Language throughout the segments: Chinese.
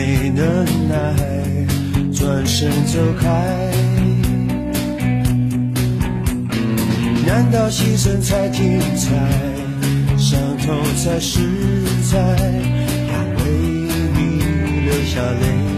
没能耐，转身走开。难道牺牲才精彩，伤痛才实在？要为你流下泪。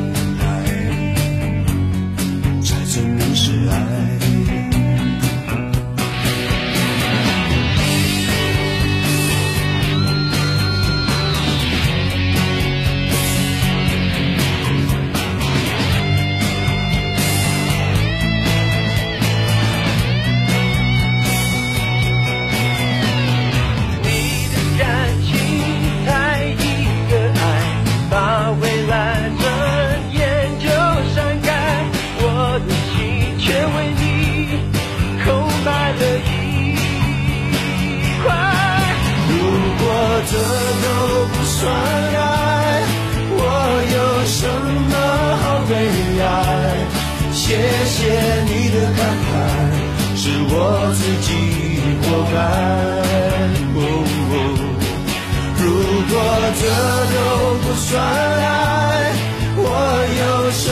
来，哦。如果这都不算爱，我有什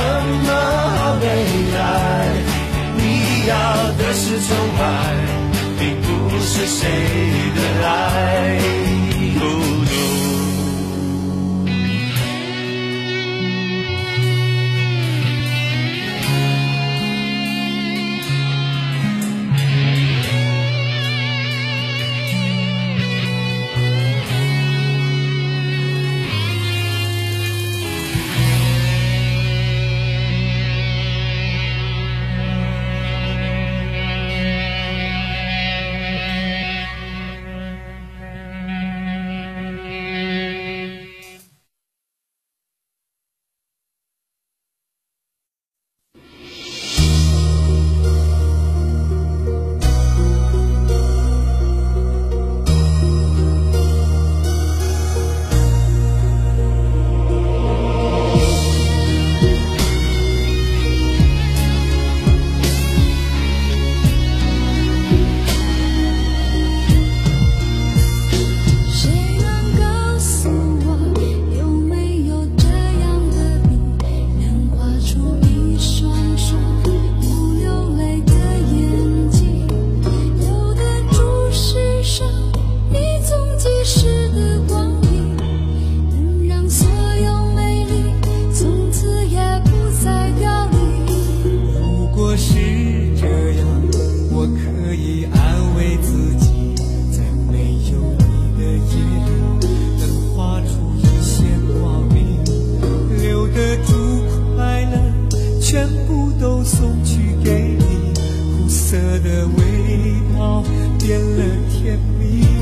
么好悲哀？你要的是崇拜，并不是谁的爱。变了甜蜜。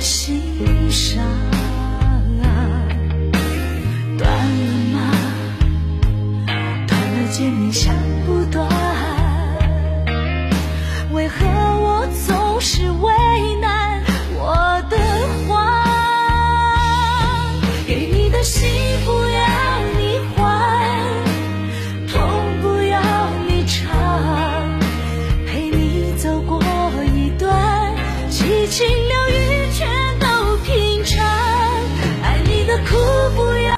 心上。